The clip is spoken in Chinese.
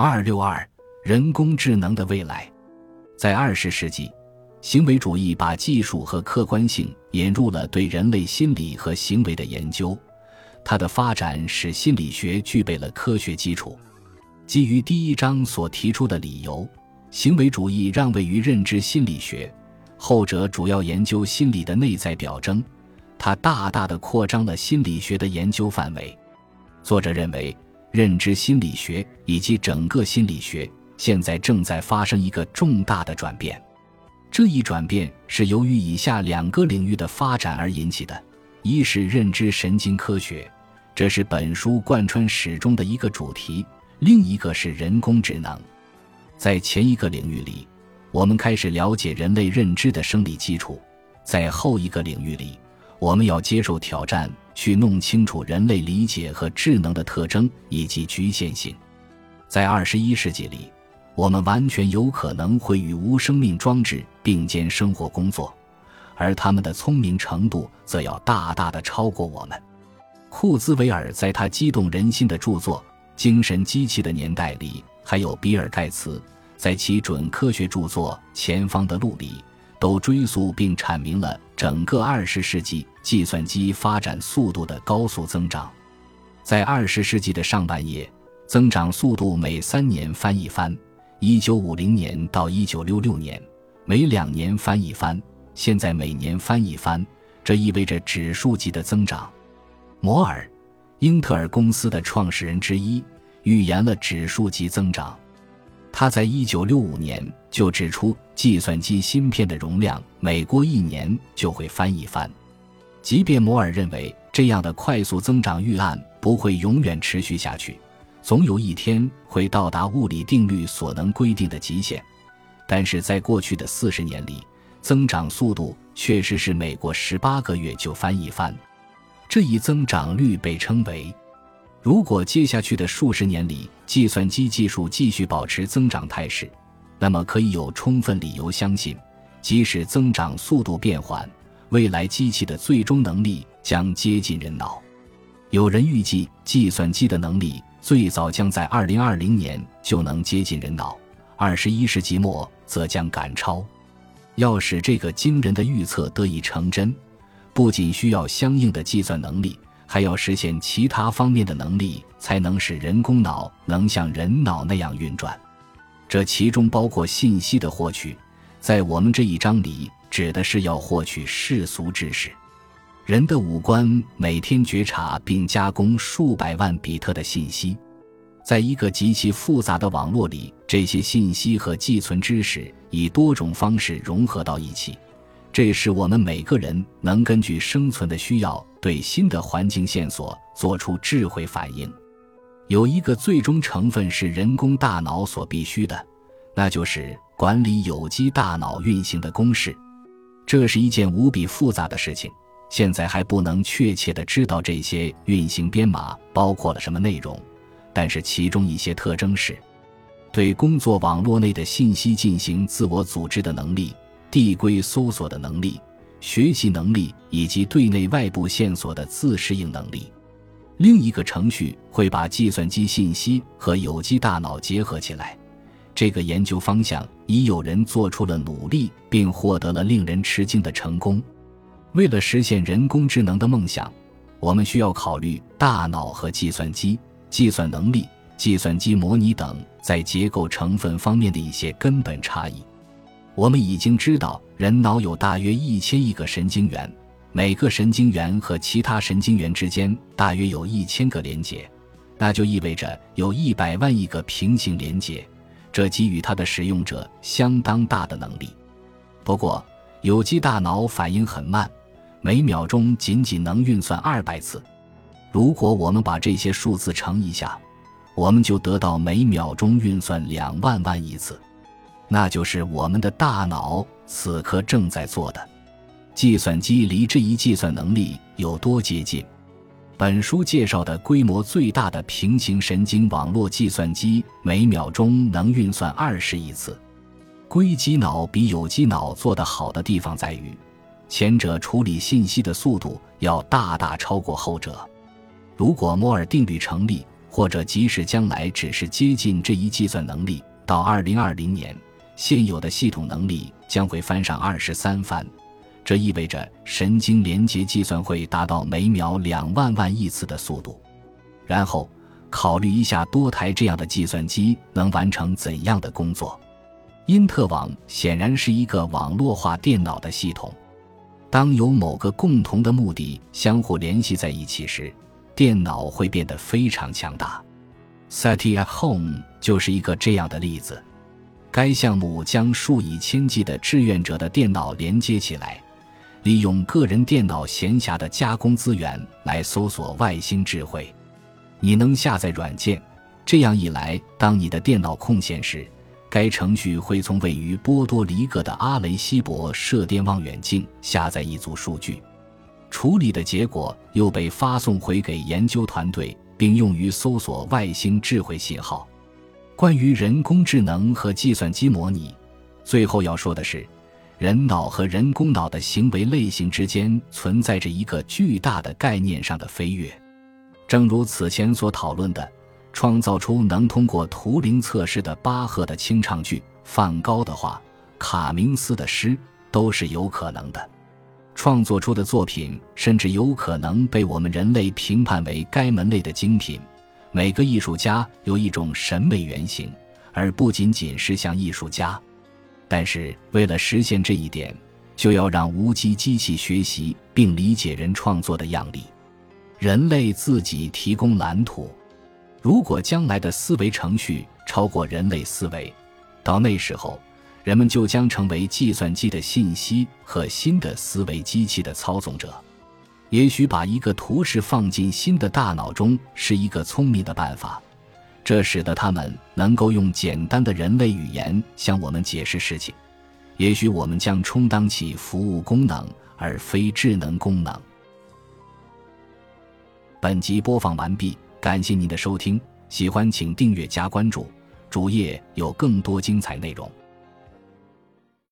二六二，人工智能的未来，在二十世纪，行为主义把技术和客观性引入了对人类心理和行为的研究。它的发展使心理学具备了科学基础。基于第一章所提出的理由，行为主义让位于认知心理学，后者主要研究心理的内在表征。它大大的扩张了心理学的研究范围。作者认为。认知心理学以及整个心理学现在正在发生一个重大的转变，这一转变是由于以下两个领域的发展而引起的：一是认知神经科学，这是本书贯穿始终的一个主题；另一个是人工智能。在前一个领域里，我们开始了解人类认知的生理基础；在后一个领域里，我们要接受挑战。去弄清楚人类理解和智能的特征以及局限性，在二十一世纪里，我们完全有可能会与无生命装置并肩生活工作，而他们的聪明程度则要大大的超过我们。库兹韦尔在他激动人心的著作《精神机器的年代》里，还有比尔盖茨在其准科学著作《前方的路》里。都追溯并阐明了整个二十世纪计算机发展速度的高速增长。在二十世纪的上半叶，增长速度每三年翻一番。一九五零年到一九六六年，每两年翻一番；现在每年翻一番，这意味着指数级的增长。摩尔，英特尔公司的创始人之一，预言了指数级增长。他在一九六五年就指出，计算机芯片的容量每过一年就会翻一番。即便摩尔认为这样的快速增长预案不会永远持续下去，总有一天会到达物理定律所能规定的极限，但是在过去的四十年里，增长速度确实是每过十八个月就翻一番。这一增长率被称为。如果接下去的数十年里，计算机技术继续保持增长态势，那么可以有充分理由相信，即使增长速度变缓，未来机器的最终能力将接近人脑。有人预计，计算机的能力最早将在2020年就能接近人脑，21世纪末则将赶超。要使这个惊人的预测得以成真，不仅需要相应的计算能力。还要实现其他方面的能力，才能使人工脑能像人脑那样运转。这其中包括信息的获取，在我们这一章里指的是要获取世俗知识。人的五官每天觉察并加工数百万比特的信息，在一个极其复杂的网络里，这些信息和寄存知识以多种方式融合到一起。这是我们每个人能根据生存的需要，对新的环境线索做出智慧反应。有一个最终成分是人工大脑所必须的，那就是管理有机大脑运行的公式。这是一件无比复杂的事情，现在还不能确切的知道这些运行编码包括了什么内容。但是其中一些特征是，对工作网络内的信息进行自我组织的能力。递归搜索的能力、学习能力以及对内外部线索的自适应能力。另一个程序会把计算机信息和有机大脑结合起来。这个研究方向已有人做出了努力，并获得了令人吃惊的成功。为了实现人工智能的梦想，我们需要考虑大脑和计算机、计算能力、计算机模拟等在结构成分方面的一些根本差异。我们已经知道，人脑有大约一千亿个神经元，每个神经元和其他神经元之间大约有一千个连接，那就意味着有一百万亿个平行连接，这给予它的使用者相当大的能力。不过，有机大脑反应很慢，每秒钟仅仅能运算二百次。如果我们把这些数字乘一下，我们就得到每秒钟运算两万万亿次。那就是我们的大脑此刻正在做的。计算机离这一计算能力有多接近？本书介绍的规模最大的平行神经网络计算机每秒钟能运算二十亿次。硅基脑比有机脑做得好的地方在于，前者处理信息的速度要大大超过后者。如果摩尔定律成立，或者即使将来只是接近这一计算能力，到二零二零年，现有的系统能力将会翻上二十三番。这意味着神经连接计算会达到每秒两万万亿次的速度。然后考虑一下多台这样的计算机能完成怎样的工作。因特网显然是一个网络化电脑的系统。当有某个共同的目的相互联系在一起时，电脑会变得非常强大。SETI at Home 就是一个这样的例子。该项目将数以千计的志愿者的电脑连接起来。利用个人电脑闲暇的加工资源来搜索外星智慧，你能下载软件。这样一来，当你的电脑空闲时，该程序会从位于波多黎各的阿雷西博射电望远镜下载一组数据，处理的结果又被发送回给研究团队，并用于搜索外星智慧信号。关于人工智能和计算机模拟，最后要说的是。人脑和人工脑的行为类型之间存在着一个巨大的概念上的飞跃，正如此前所讨论的，创造出能通过图灵测试的巴赫的清唱剧、梵高的画、卡明斯的诗都是有可能的。创作出的作品甚至有可能被我们人类评判为该门类的精品。每个艺术家有一种审美原型，而不仅仅是像艺术家。但是，为了实现这一点，就要让无机机器学习并理解人创作的样例，人类自己提供蓝图。如果将来的思维程序超过人类思维，到那时候，人们就将成为计算机的信息和新的思维机器的操纵者。也许把一个图示放进新的大脑中是一个聪明的办法。这使得他们能够用简单的人类语言向我们解释事情。也许我们将充当起服务功能，而非智能功能。本集播放完毕，感谢您的收听。喜欢请订阅加关注，主页有更多精彩内容。